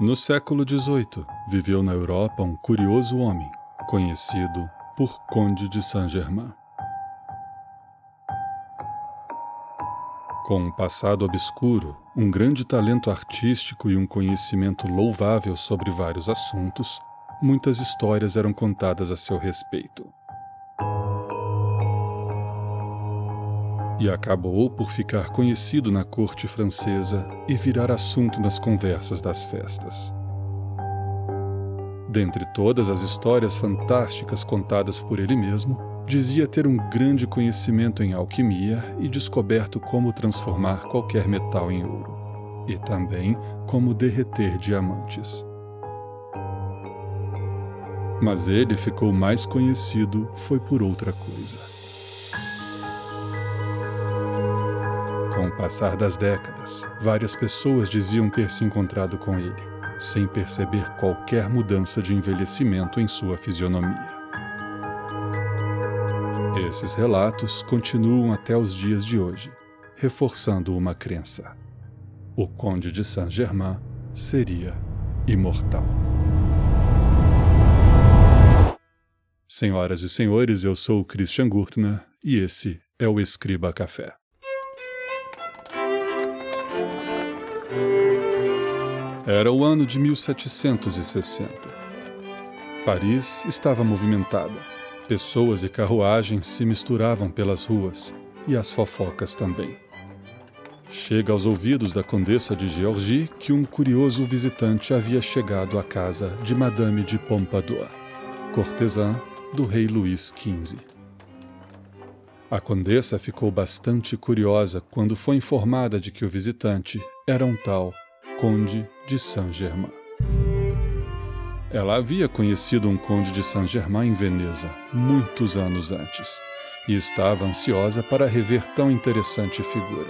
No século XVIII, viveu na Europa um curioso homem, conhecido por Conde de Saint-Germain. Com um passado obscuro, um grande talento artístico e um conhecimento louvável sobre vários assuntos, muitas histórias eram contadas a seu respeito. E acabou por ficar conhecido na corte francesa e virar assunto nas conversas das festas. Dentre todas as histórias fantásticas contadas por ele mesmo, dizia ter um grande conhecimento em alquimia e descoberto como transformar qualquer metal em ouro, e também como derreter diamantes. Mas ele ficou mais conhecido foi por outra coisa. Passar das décadas, várias pessoas diziam ter se encontrado com ele, sem perceber qualquer mudança de envelhecimento em sua fisionomia. Esses relatos continuam até os dias de hoje, reforçando uma crença. O Conde de Saint-Germain seria imortal. Senhoras e senhores, eu sou o Christian Gurtner e esse é o Escriba Café. Era o ano de 1760. Paris estava movimentada. Pessoas e carruagens se misturavam pelas ruas, e as fofocas também. Chega aos ouvidos da condessa de Georgie que um curioso visitante havia chegado à casa de Madame de Pompadour, cortesã do rei Luís XV. A condessa ficou bastante curiosa quando foi informada de que o visitante era um tal Conde de Saint-Germain. Ela havia conhecido um conde de Saint-Germain em Veneza, muitos anos antes, e estava ansiosa para rever tão interessante figura.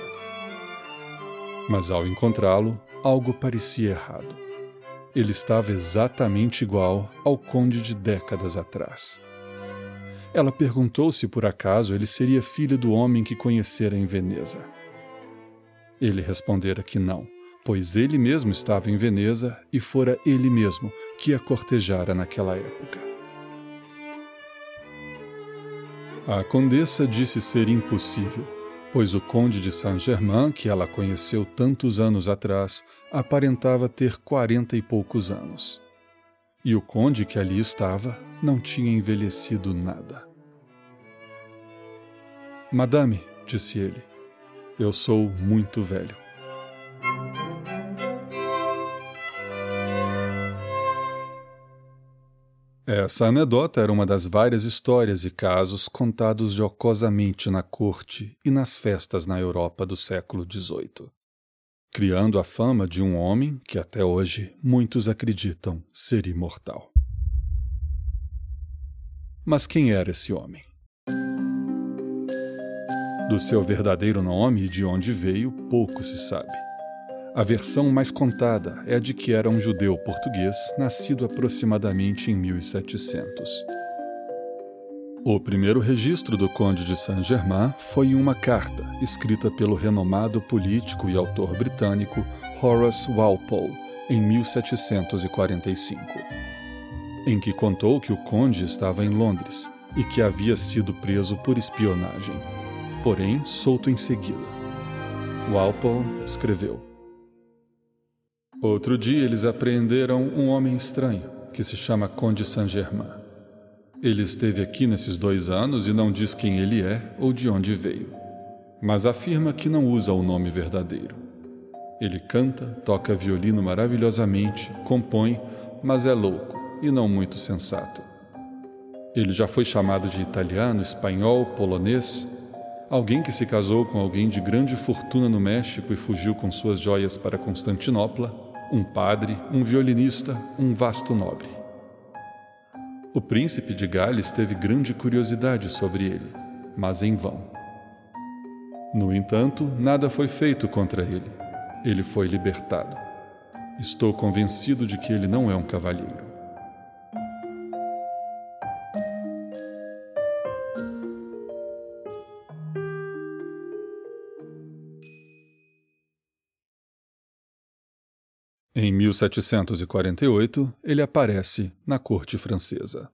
Mas ao encontrá-lo, algo parecia errado. Ele estava exatamente igual ao conde de décadas atrás. Ela perguntou se por acaso ele seria filho do homem que conhecera em Veneza. Ele respondera que não pois ele mesmo estava em Veneza e fora ele mesmo que a cortejara naquela época. A condessa disse ser impossível, pois o conde de Saint-Germain, que ela conheceu tantos anos atrás, aparentava ter quarenta e poucos anos. E o conde que ali estava não tinha envelhecido nada. Madame, disse ele, eu sou muito velho. Essa anedota era uma das várias histórias e casos contados jocosamente na corte e nas festas na Europa do século XVIII, criando a fama de um homem que até hoje muitos acreditam ser imortal. Mas quem era esse homem? Do seu verdadeiro nome e de onde veio, pouco se sabe. A versão mais contada é a de que era um judeu português nascido aproximadamente em 1700. O primeiro registro do Conde de Saint-Germain foi em uma carta escrita pelo renomado político e autor britânico Horace Walpole em 1745, em que contou que o conde estava em Londres e que havia sido preso por espionagem, porém solto em seguida. Walpole escreveu: Outro dia eles apreenderam um homem estranho, que se chama Conde Saint-Germain. Ele esteve aqui nesses dois anos e não diz quem ele é ou de onde veio, mas afirma que não usa o nome verdadeiro. Ele canta, toca violino maravilhosamente, compõe, mas é louco e não muito sensato. Ele já foi chamado de italiano, espanhol, polonês, alguém que se casou com alguém de grande fortuna no México e fugiu com suas joias para Constantinopla um padre, um violinista, um vasto nobre. O príncipe de Gales teve grande curiosidade sobre ele, mas em vão. No entanto, nada foi feito contra ele. Ele foi libertado. Estou convencido de que ele não é um cavalheiro. 1748, ele aparece na corte francesa.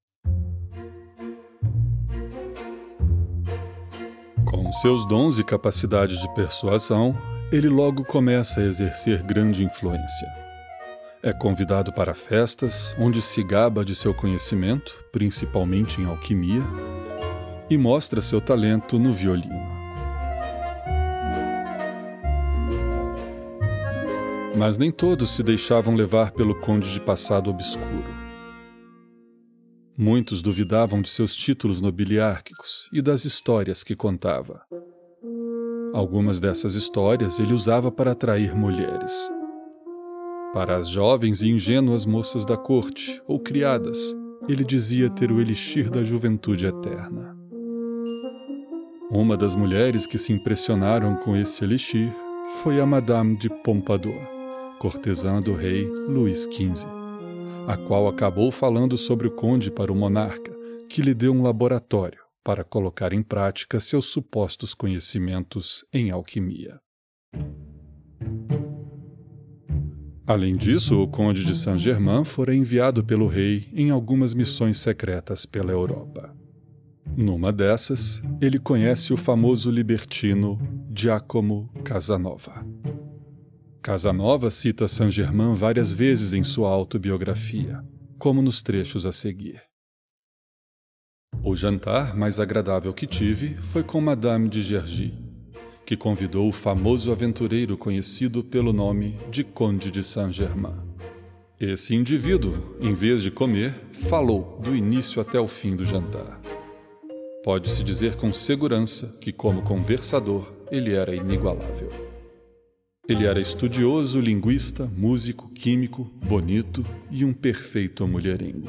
Com seus dons e capacidade de persuasão, ele logo começa a exercer grande influência. É convidado para festas onde se gaba de seu conhecimento, principalmente em alquimia, e mostra seu talento no violino. Mas nem todos se deixavam levar pelo conde de passado obscuro. Muitos duvidavam de seus títulos nobiliárquicos e das histórias que contava. Algumas dessas histórias ele usava para atrair mulheres. Para as jovens e ingênuas moças da corte ou criadas, ele dizia ter o elixir da juventude eterna. Uma das mulheres que se impressionaram com esse elixir foi a Madame de Pompadour cortesã do rei Luís XV, a qual acabou falando sobre o conde para o monarca, que lhe deu um laboratório para colocar em prática seus supostos conhecimentos em alquimia. Além disso, o conde de Saint-Germain fora enviado pelo rei em algumas missões secretas pela Europa. Numa dessas, ele conhece o famoso libertino Giacomo Casanova. Casanova cita Saint-Germain várias vezes em sua autobiografia, como nos trechos a seguir. O jantar mais agradável que tive foi com Madame de Gergy, que convidou o famoso aventureiro conhecido pelo nome de Conde de Saint-Germain. Esse indivíduo, em vez de comer, falou do início até o fim do jantar. Pode-se dizer com segurança que, como conversador, ele era inigualável. Ele era estudioso, linguista, músico, químico, bonito e um perfeito mulherengo.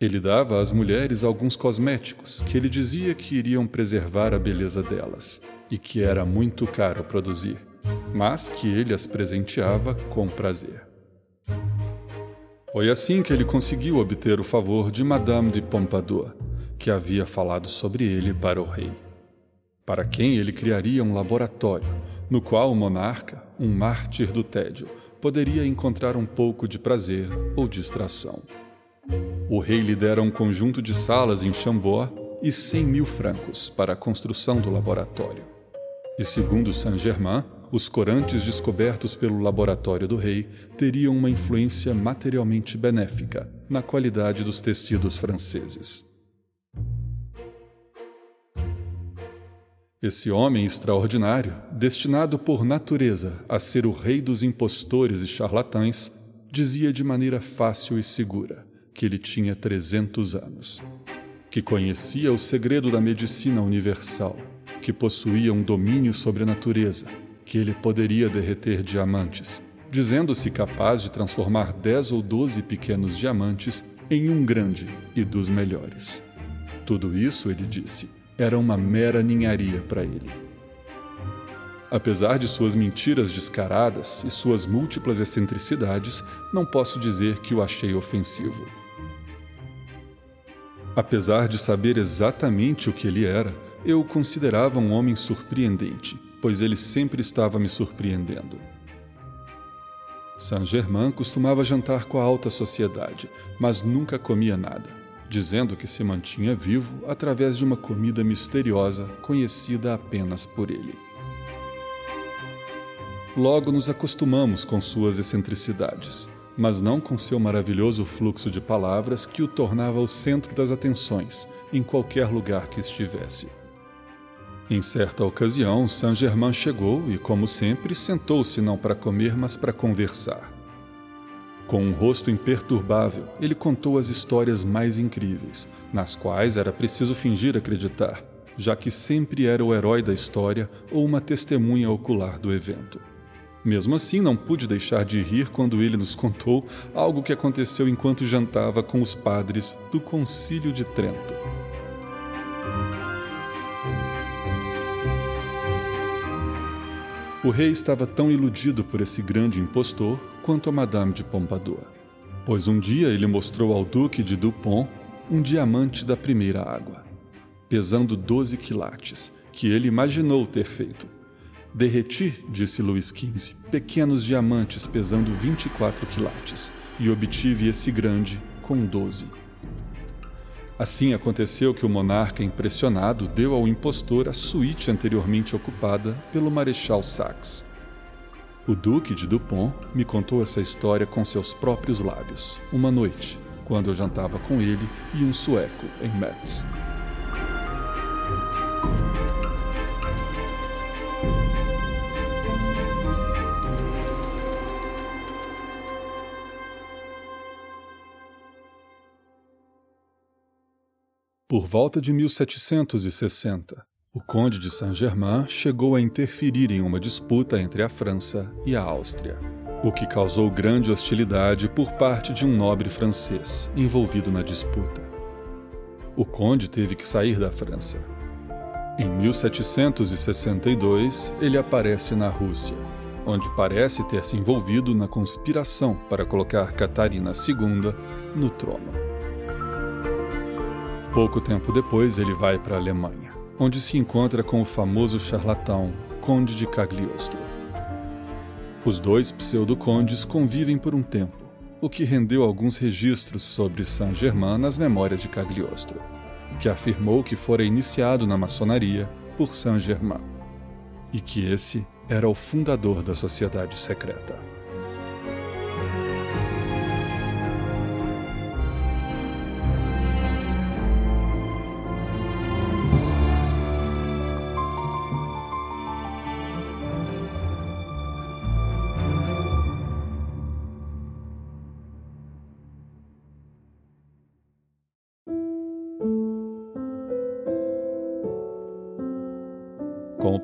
Ele dava às mulheres alguns cosméticos que ele dizia que iriam preservar a beleza delas e que era muito caro produzir, mas que ele as presenteava com prazer. Foi assim que ele conseguiu obter o favor de Madame de Pompadour, que havia falado sobre ele para o rei para quem ele criaria um laboratório, no qual o monarca, um mártir do tédio, poderia encontrar um pouco de prazer ou distração. O rei lhe dera um conjunto de salas em Chambord e 100 mil francos para a construção do laboratório. E segundo Saint-Germain, os corantes descobertos pelo laboratório do rei teriam uma influência materialmente benéfica na qualidade dos tecidos franceses. Esse homem extraordinário, destinado por natureza a ser o rei dos impostores e charlatães, dizia de maneira fácil e segura que ele tinha 300 anos, que conhecia o segredo da medicina universal, que possuía um domínio sobre a natureza, que ele poderia derreter diamantes, dizendo-se capaz de transformar 10 ou 12 pequenos diamantes em um grande e dos melhores. Tudo isso, ele disse, era uma mera ninharia para ele. Apesar de suas mentiras descaradas e suas múltiplas excentricidades, não posso dizer que o achei ofensivo. Apesar de saber exatamente o que ele era, eu o considerava um homem surpreendente, pois ele sempre estava me surpreendendo. Saint-Germain costumava jantar com a alta sociedade, mas nunca comia nada dizendo que se mantinha vivo através de uma comida misteriosa conhecida apenas por ele. Logo nos acostumamos com suas excentricidades, mas não com seu maravilhoso fluxo de palavras que o tornava o centro das atenções em qualquer lugar que estivesse. Em certa ocasião, Saint-Germain chegou e, como sempre, sentou-se não para comer, mas para conversar. Com um rosto imperturbável, ele contou as histórias mais incríveis, nas quais era preciso fingir acreditar, já que sempre era o herói da história ou uma testemunha ocular do evento. Mesmo assim, não pude deixar de rir quando ele nos contou algo que aconteceu enquanto jantava com os padres do Concílio de Trento. O rei estava tão iludido por esse grande impostor quanto a Madame de Pompadour, pois um dia ele mostrou ao Duque de Dupont um diamante da primeira água, pesando 12 quilates, que ele imaginou ter feito. Derreti, disse Luís XV, pequenos diamantes pesando 24 quilates e obtive esse grande com 12. Assim aconteceu que o monarca, impressionado, deu ao impostor a suíte anteriormente ocupada pelo Marechal Saxe. O Duque de Dupont me contou essa história com seus próprios lábios, uma noite, quando eu jantava com ele e um sueco em Metz. Por volta de 1760, o Conde de Saint-Germain chegou a interferir em uma disputa entre a França e a Áustria, o que causou grande hostilidade por parte de um nobre francês envolvido na disputa. O Conde teve que sair da França. Em 1762, ele aparece na Rússia, onde parece ter se envolvido na conspiração para colocar Catarina II no trono. Pouco tempo depois, ele vai para a Alemanha, onde se encontra com o famoso charlatão Conde de Cagliostro. Os dois pseudo-condes convivem por um tempo, o que rendeu alguns registros sobre Saint-Germain nas memórias de Cagliostro, que afirmou que fora iniciado na maçonaria por Saint-Germain, e que esse era o fundador da sociedade secreta.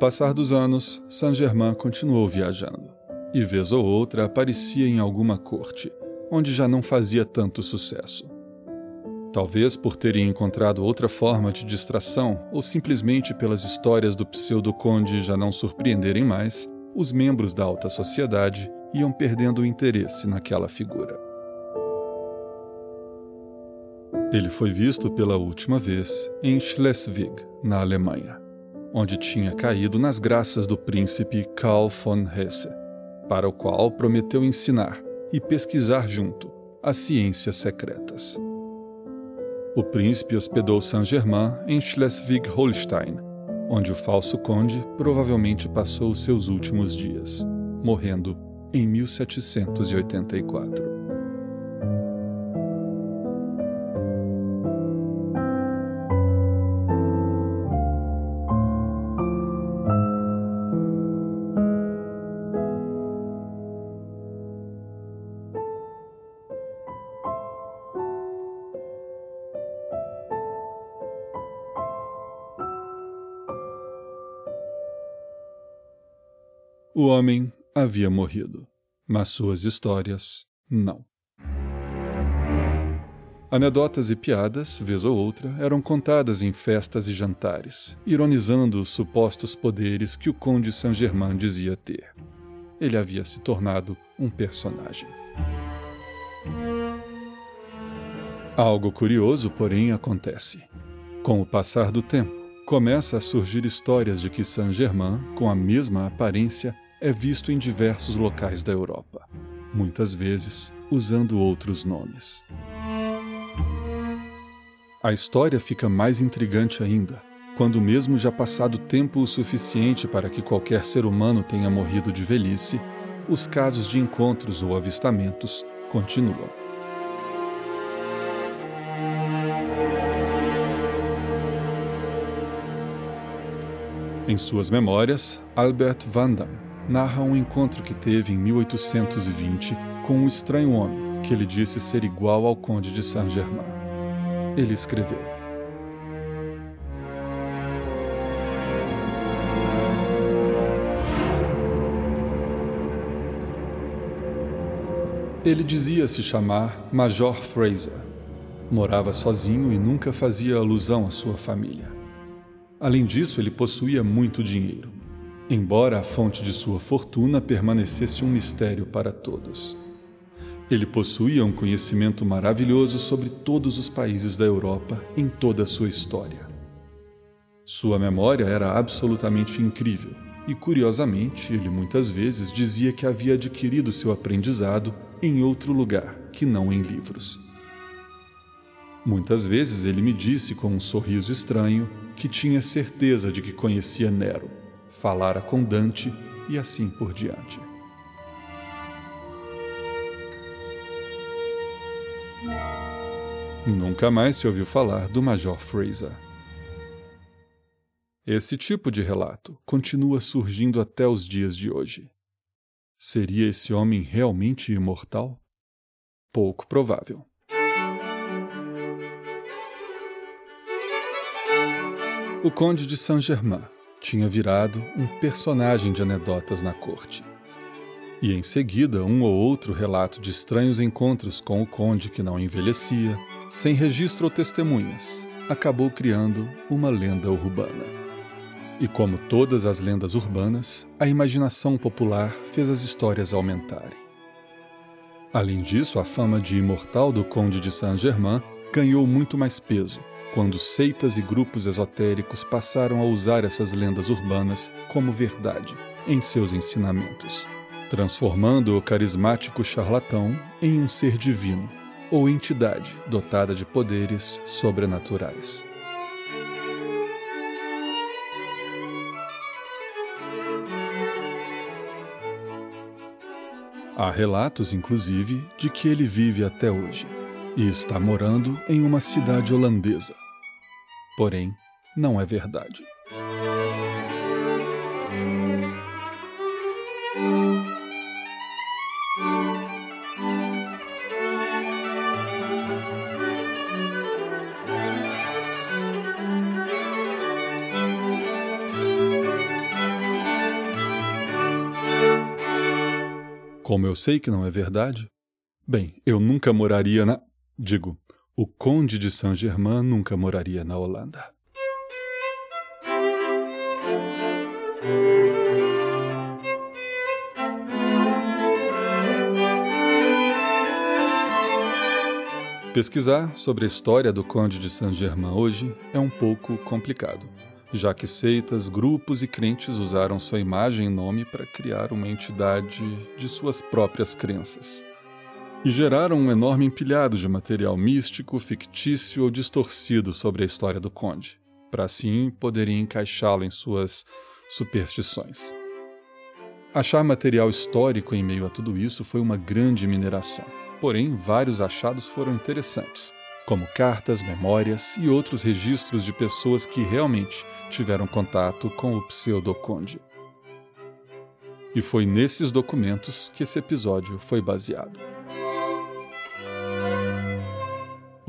Passar dos anos, Saint-Germain continuou viajando, e vez ou outra aparecia em alguma corte, onde já não fazia tanto sucesso. Talvez por terem encontrado outra forma de distração ou simplesmente pelas histórias do pseudo-conde já não surpreenderem mais, os membros da alta sociedade iam perdendo o interesse naquela figura. Ele foi visto pela última vez em Schleswig, na Alemanha onde tinha caído nas graças do príncipe Karl von Hesse, para o qual prometeu ensinar e pesquisar junto as ciências secretas. O príncipe hospedou Saint-Germain em Schleswig-Holstein, onde o falso conde provavelmente passou os seus últimos dias, morrendo em 1784. Homem havia morrido, mas suas histórias não. Anedotas e piadas, vez ou outra, eram contadas em festas e jantares, ironizando os supostos poderes que o Conde Saint-Germain dizia ter. Ele havia se tornado um personagem. Algo curioso, porém, acontece. Com o passar do tempo, começa a surgir histórias de que Saint-Germain, com a mesma aparência, é visto em diversos locais da Europa, muitas vezes usando outros nomes. A história fica mais intrigante ainda quando, mesmo já passado tempo o suficiente para que qualquer ser humano tenha morrido de velhice, os casos de encontros ou avistamentos continuam. Em suas memórias, Albert Van Damme narra um encontro que teve em 1820 com um estranho homem que ele disse ser igual ao Conde de Saint-Germain. Ele escreveu: Ele dizia se chamar Major Fraser. Morava sozinho e nunca fazia alusão à sua família. Além disso, ele possuía muito dinheiro, embora a fonte de sua fortuna permanecesse um mistério para todos. Ele possuía um conhecimento maravilhoso sobre todos os países da Europa em toda a sua história. Sua memória era absolutamente incrível e curiosamente ele muitas vezes dizia que havia adquirido seu aprendizado em outro lugar que não em livros. Muitas vezes ele me disse com um sorriso estranho que tinha certeza de que conhecia Nero, falara com Dante e assim por diante. Nunca mais se ouviu falar do Major Fraser. Esse tipo de relato continua surgindo até os dias de hoje. Seria esse homem realmente imortal? Pouco provável. O Conde de Saint-Germain tinha virado um personagem de anedotas na corte. E em seguida, um ou outro relato de estranhos encontros com o conde que não envelhecia, sem registro ou testemunhas, acabou criando uma lenda urbana. E como todas as lendas urbanas, a imaginação popular fez as histórias aumentarem. Além disso, a fama de imortal do Conde de Saint-Germain ganhou muito mais peso quando seitas e grupos esotéricos passaram a usar essas lendas urbanas como verdade em seus ensinamentos, transformando o carismático charlatão em um ser divino ou entidade dotada de poderes sobrenaturais. Há relatos, inclusive, de que ele vive até hoje e está morando em uma cidade holandesa. Porém, não é verdade. Como eu sei que não é verdade? Bem, eu nunca moraria na. Digo, o Conde de Saint-Germain nunca moraria na Holanda. Pesquisar sobre a história do Conde de Saint-Germain hoje é um pouco complicado, já que seitas, grupos e crentes usaram sua imagem e nome para criar uma entidade de suas próprias crenças e geraram um enorme empilhado de material místico, fictício ou distorcido sobre a história do Conde, para assim poderem encaixá-lo em suas superstições. Achar material histórico em meio a tudo isso foi uma grande mineração, porém, vários achados foram interessantes, como cartas, memórias e outros registros de pessoas que realmente tiveram contato com o pseudo-conde. E foi nesses documentos que esse episódio foi baseado.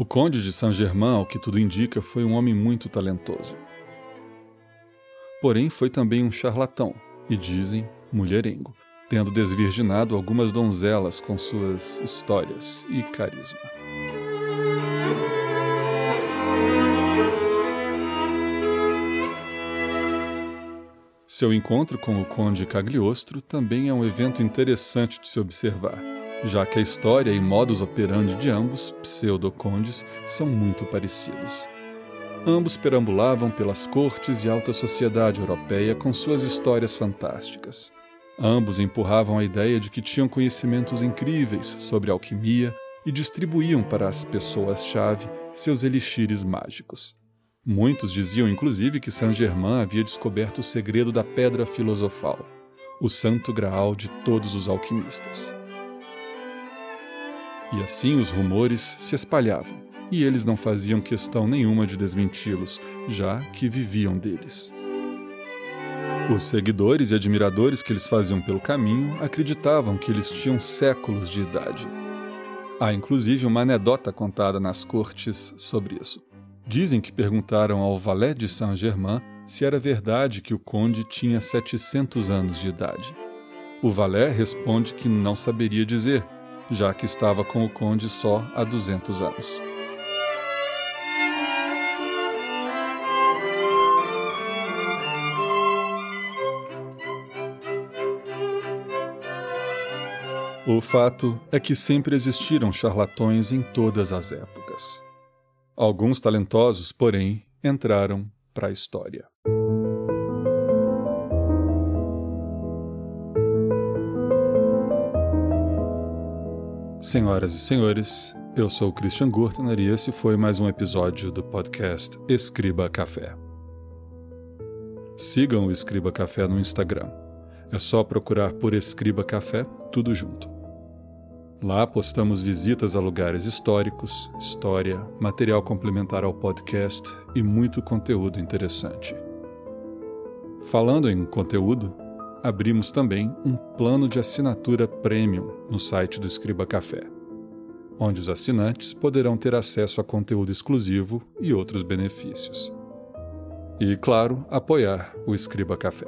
O conde de Saint-Germain, ao que tudo indica, foi um homem muito talentoso. Porém, foi também um charlatão e, dizem, mulherengo, tendo desvirginado algumas donzelas com suas histórias e carisma. Seu encontro com o Conde Cagliostro também é um evento interessante de se observar já que a história e modus operandi de ambos pseudo-condes são muito parecidos. Ambos perambulavam pelas cortes e alta sociedade europeia com suas histórias fantásticas. Ambos empurravam a ideia de que tinham conhecimentos incríveis sobre alquimia e distribuíam para as pessoas-chave seus elixires mágicos. Muitos diziam inclusive que Saint-Germain havia descoberto o segredo da pedra filosofal, o santo graal de todos os alquimistas. E assim os rumores se espalhavam, e eles não faziam questão nenhuma de desmenti-los, já que viviam deles. Os seguidores e admiradores que eles faziam pelo caminho acreditavam que eles tinham séculos de idade. Há inclusive uma anedota contada nas cortes sobre isso. Dizem que perguntaram ao Valet de Saint-Germain se era verdade que o conde tinha 700 anos de idade. O Valet responde que não saberia dizer, já que estava com o conde só há 200 anos. O fato é que sempre existiram charlatões em todas as épocas. Alguns talentosos, porém, entraram para a história. Senhoras e senhores, eu sou o Christian Gurtner e esse foi mais um episódio do podcast Escriba Café. Sigam o Escriba Café no Instagram. É só procurar por Escriba Café, tudo junto. Lá postamos visitas a lugares históricos, história, material complementar ao podcast e muito conteúdo interessante. Falando em conteúdo, abrimos também um plano de assinatura premium no site do Escriba Café onde os assinantes poderão ter acesso a conteúdo exclusivo e outros benefícios. E, claro, apoiar o Escriba Café.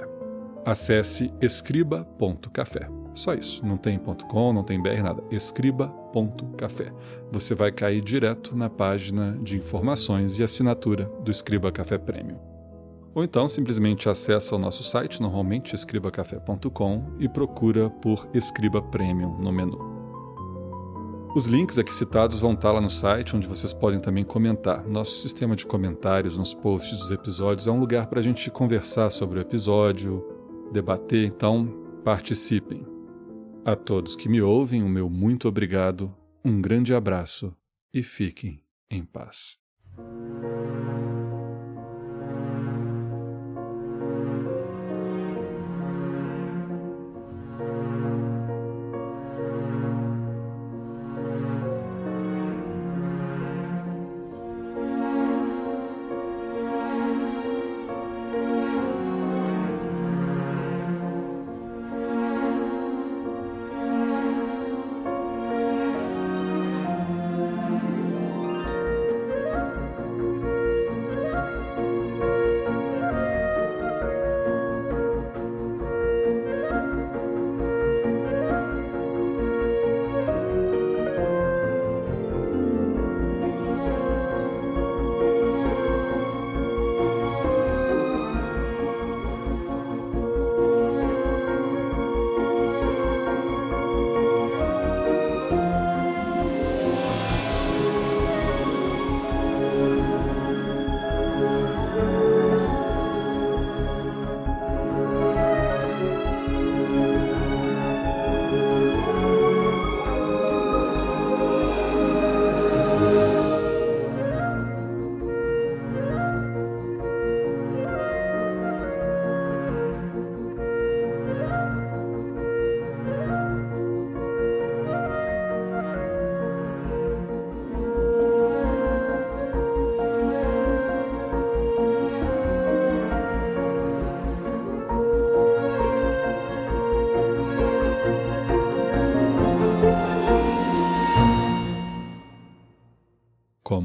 Acesse escriba.café. Só isso, não tem .com, não tem br, nada. escriba.café. Você vai cair direto na página de informações e assinatura do Escriba Café Premium. Ou então simplesmente acessa o nosso site, normalmente escribacafé.com, e procura por Escriba Premium no menu. Os links aqui citados vão estar lá no site, onde vocês podem também comentar. Nosso sistema de comentários nos posts dos episódios é um lugar para a gente conversar sobre o episódio, debater, então participem. A todos que me ouvem, o meu muito obrigado, um grande abraço e fiquem em paz.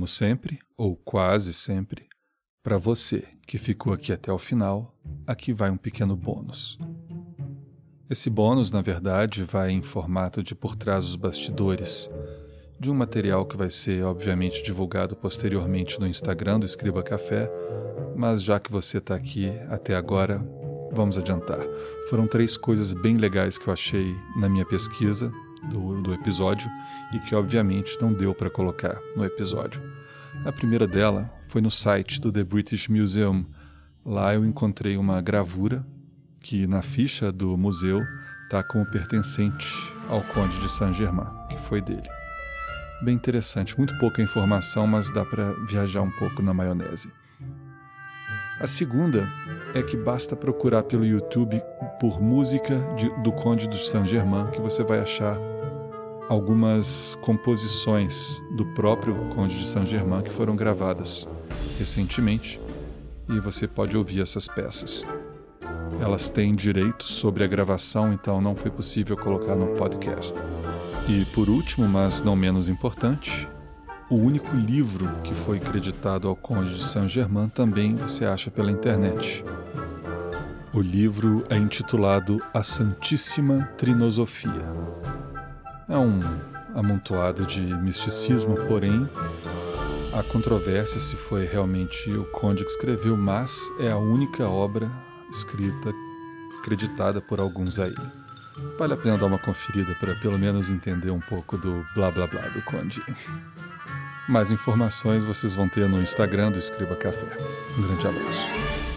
Sempre, ou quase sempre, para você que ficou aqui até o final, aqui vai um pequeno bônus. Esse bônus, na verdade, vai em formato de por trás dos bastidores, de um material que vai ser, obviamente, divulgado posteriormente no Instagram do Escriba Café, mas já que você está aqui até agora, vamos adiantar. Foram três coisas bem legais que eu achei na minha pesquisa do, do episódio e que obviamente não deu para colocar no episódio. A primeira dela foi no site do The British Museum. Lá eu encontrei uma gravura que na ficha do museu está como pertencente ao Conde de Saint-Germain, que foi dele. Bem interessante, muito pouca informação, mas dá para viajar um pouco na maionese. A segunda é que basta procurar pelo YouTube por música de, do Conde de Saint-Germain que você vai achar algumas composições do próprio Conde de Saint-Germain que foram gravadas recentemente e você pode ouvir essas peças. Elas têm direitos sobre a gravação, então não foi possível colocar no podcast. E por último, mas não menos importante, o único livro que foi creditado ao Conde de Saint-Germain também você acha pela internet. O livro é intitulado A Santíssima Trinosofia é um amontoado de misticismo, porém há controvérsia se foi realmente o Conde que escreveu, mas é a única obra escrita acreditada por alguns aí. Vale a pena dar uma conferida para pelo menos entender um pouco do blá blá blá do Conde. Mais informações vocês vão ter no Instagram do Escriba Café. Um grande abraço.